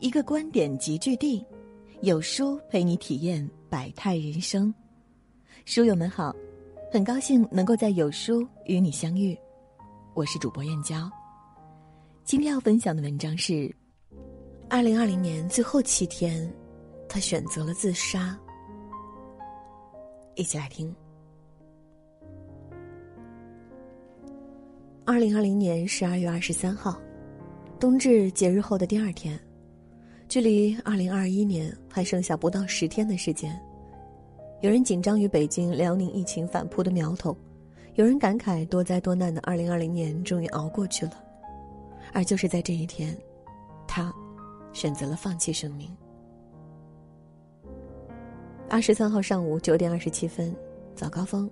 一个观点集聚地，有书陪你体验百态人生。书友们好，很高兴能够在有书与你相遇，我是主播燕娇。今天要分享的文章是：二零二零年最后七天，他选择了自杀。一起来听。二零二零年十二月二十三号，冬至节日后的第二天。距离二零二一年还剩下不到十天的时间，有人紧张于北京、辽宁疫情反扑的苗头，有人感慨多灾多难的二零二零年终于熬过去了，而就是在这一天，他选择了放弃生命。二十三号上午九点二十七分，早高峰，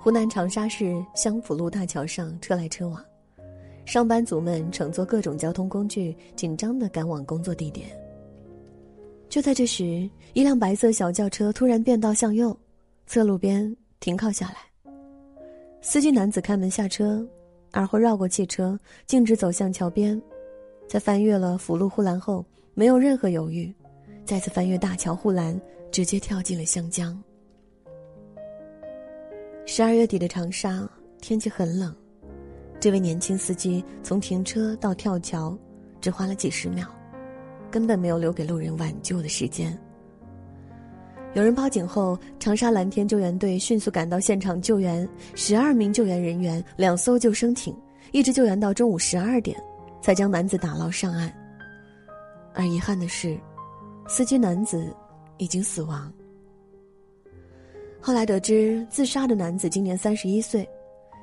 湖南长沙市湘府路大桥上车来车往。上班族们乘坐各种交通工具，紧张的赶往工作地点。就在这时，一辆白色小轿车突然变道向右，侧路边停靠下来。司机男子开门下车，而后绕过汽车，径直走向桥边，在翻越了辅路护栏后，没有任何犹豫，再次翻越大桥护栏，直接跳进了湘江。十二月底的长沙，天气很冷。这位年轻司机从停车到跳桥，只花了几十秒，根本没有留给路人挽救的时间。有人报警后，长沙蓝天救援队迅速赶到现场救援，十二名救援人员、两艘救生艇，一直救援到中午十二点，才将男子打捞上岸。而遗憾的是，司机男子已经死亡。后来得知，自杀的男子今年三十一岁，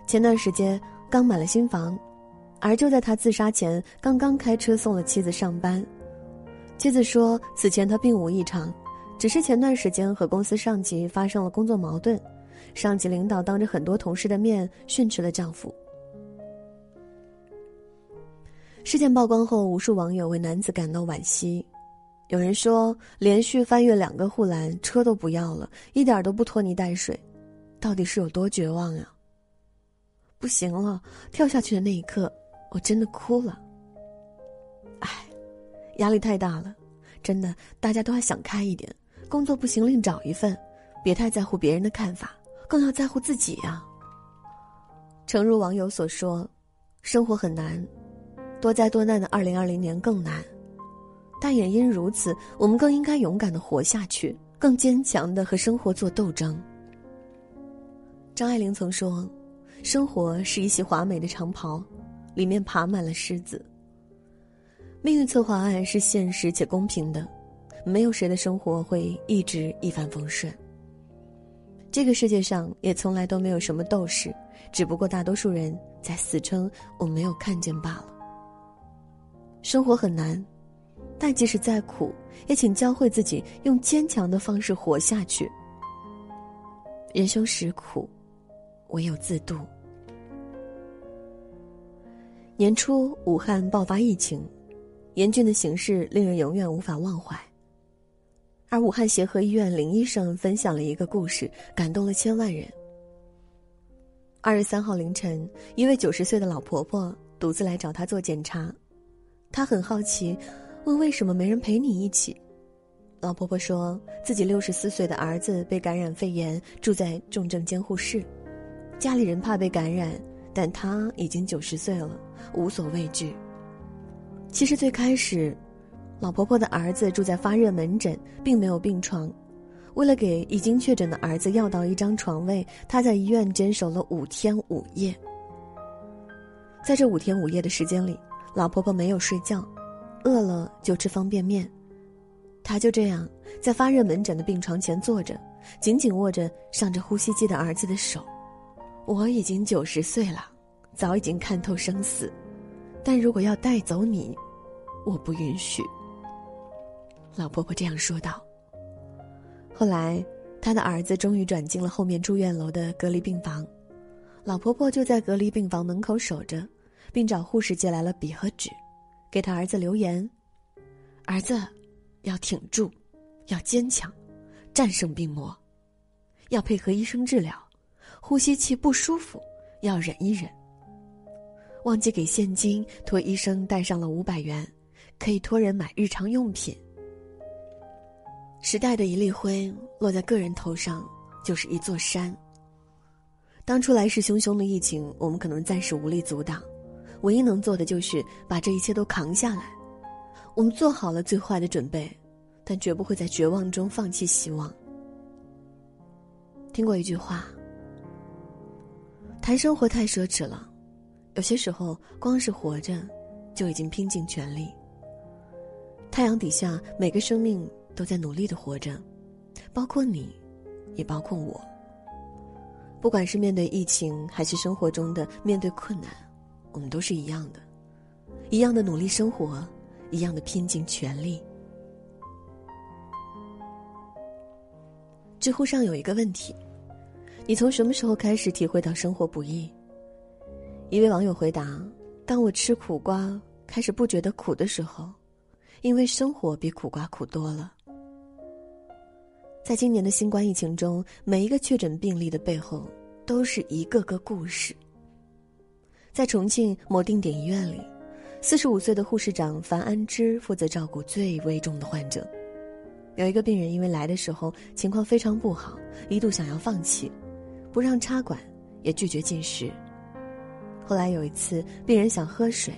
前段时间。刚买了新房，而就在他自杀前，刚刚开车送了妻子上班。妻子说，此前他并无异常，只是前段时间和公司上级发生了工作矛盾，上级领导当着很多同事的面训斥了丈夫。事件曝光后，无数网友为男子感到惋惜。有人说，连续翻越两个护栏，车都不要了，一点都不拖泥带水，到底是有多绝望呀？不行了，跳下去的那一刻，我真的哭了。唉，压力太大了，真的，大家都要想开一点。工作不行，另找一份，别太在乎别人的看法，更要在乎自己呀。诚如网友所说，生活很难，多灾多难的二零二零年更难，但也因如此，我们更应该勇敢的活下去，更坚强的和生活做斗争。张爱玲曾说。生活是一袭华美的长袍，里面爬满了虱子。命运策划案是现实且公平的，没有谁的生活会一直一帆风顺。这个世界上也从来都没有什么斗士，只不过大多数人在死撑我没有看见罢了。生活很难，但即使再苦，也请教会自己用坚强的方式活下去。人生实苦。唯有自渡。年初，武汉爆发疫情，严峻的形势令人永远无法忘怀。而武汉协和医院林医生分享了一个故事，感动了千万人。二月三号凌晨，一位九十岁的老婆婆独自来找他做检查，她很好奇，问为什么没人陪你一起。老婆婆说自己六十四岁的儿子被感染肺炎，住在重症监护室。家里人怕被感染，但他已经九十岁了，无所畏惧。其实最开始，老婆婆的儿子住在发热门诊，并没有病床。为了给已经确诊的儿子要到一张床位，他在医院坚守了五天五夜。在这五天五夜的时间里，老婆婆没有睡觉，饿了就吃方便面。她就这样在发热门诊的病床前坐着，紧紧握着上着呼吸机的儿子的手。我已经九十岁了，早已经看透生死，但如果要带走你，我不允许。老婆婆这样说道。后来，她的儿子终于转进了后面住院楼的隔离病房，老婆婆就在隔离病房门口守着，并找护士借来了笔和纸，给他儿子留言：“儿子，要挺住，要坚强，战胜病魔，要配合医生治疗。”呼吸器不舒服，要忍一忍。忘记给现金，托医生带上了五百元，可以托人买日常用品。时代的一粒灰落在个人头上，就是一座山。当初来势汹汹的疫情，我们可能暂时无力阻挡，唯一能做的就是把这一切都扛下来。我们做好了最坏的准备，但绝不会在绝望中放弃希望。听过一句话：谈生活太奢侈了，有些时候光是活着，就已经拼尽全力。太阳底下，每个生命。都在努力的活着，包括你，也包括我。不管是面对疫情，还是生活中的面对困难，我们都是一样的，一样的努力生活，一样的拼尽全力。知乎上有一个问题：你从什么时候开始体会到生活不易？一位网友回答：当我吃苦瓜开始不觉得苦的时候，因为生活比苦瓜苦多了。在今年的新冠疫情中，每一个确诊病例的背后，都是一个个故事。在重庆某定点医院里，四十五岁的护士长樊安之负责照顾最危重的患者。有一个病人因为来的时候情况非常不好，一度想要放弃，不让插管，也拒绝进食。后来有一次，病人想喝水，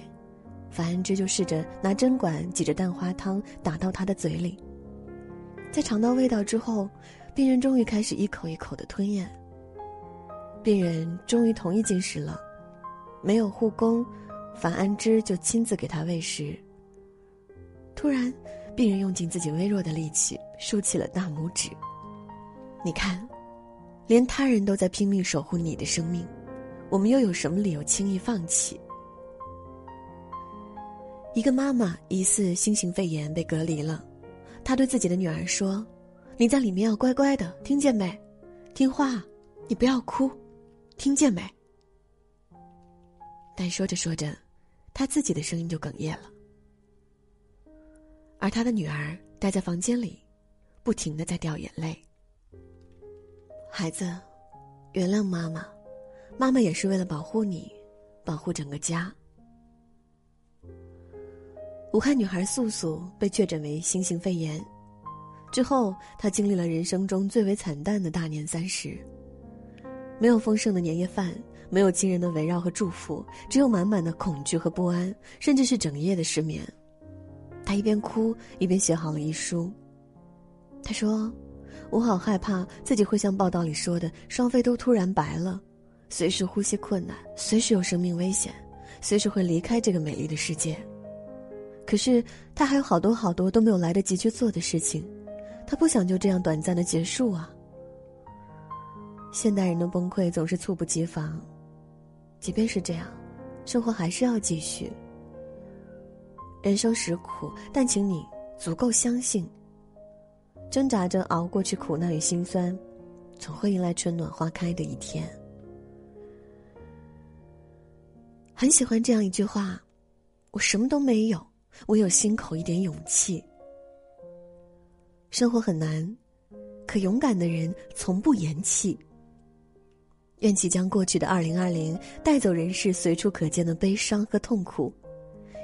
樊安之就试着拿针管挤着蛋花汤打到他的嘴里。在尝到味道之后，病人终于开始一口一口的吞咽。病人终于同意进食了，没有护工，樊安之就亲自给他喂食。突然，病人用尽自己微弱的力气竖起了大拇指。你看，连他人都在拼命守护你的生命，我们又有什么理由轻易放弃？一个妈妈疑似新型肺炎被隔离了。她对自己的女儿说：“你在里面要乖乖的，听见没？听话，你不要哭，听见没？”但说着说着，他自己的声音就哽咽了。而他的女儿待在房间里，不停的在掉眼泪。孩子，原谅妈妈，妈妈也是为了保护你，保护整个家。武汉女孩素素被确诊为新型肺炎，之后她经历了人生中最为惨淡的大年三十。没有丰盛的年夜饭，没有亲人的围绕和祝福，只有满满的恐惧和不安，甚至是整夜的失眠。她一边哭一边写好了遗书。她说：“我好害怕自己会像报道里说的，双肺都突然白了，随时呼吸困难，随时有生命危险，随时会离开这个美丽的世界。”可是他还有好多好多都没有来得及去做的事情，他不想就这样短暂的结束啊。现代人的崩溃总是猝不及防，即便是这样，生活还是要继续。人生实苦，但请你足够相信，挣扎着熬过去苦难与心酸，总会迎来春暖花开的一天。很喜欢这样一句话：“我什么都没有。”唯有心口一点勇气。生活很难，可勇敢的人从不言弃。愿即将过去的二零二零带走人世随处可见的悲伤和痛苦，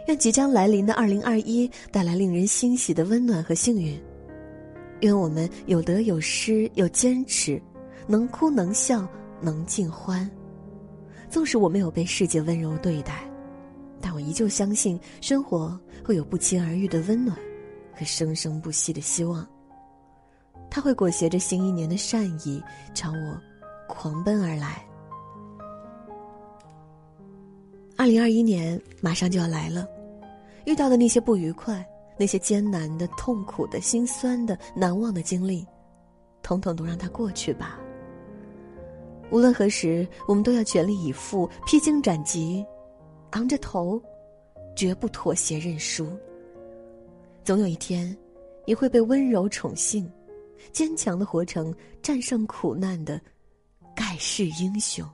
愿即将来临的二零二一带来令人欣喜的温暖和幸运。愿我们有得有失，有坚持，能哭能笑，能尽欢。纵使我没有被世界温柔对待。但我依旧相信，生活会有不期而遇的温暖，和生生不息的希望。它会裹挟着新一年的善意，朝我狂奔而来。二零二一年马上就要来了，遇到的那些不愉快、那些艰难的、痛苦的、心酸的、难忘的经历，统统都让它过去吧。无论何时，我们都要全力以赴，披荆斩棘。昂着头，绝不妥协认输。总有一天，你会被温柔宠幸，坚强的活成战胜苦难的盖世英雄。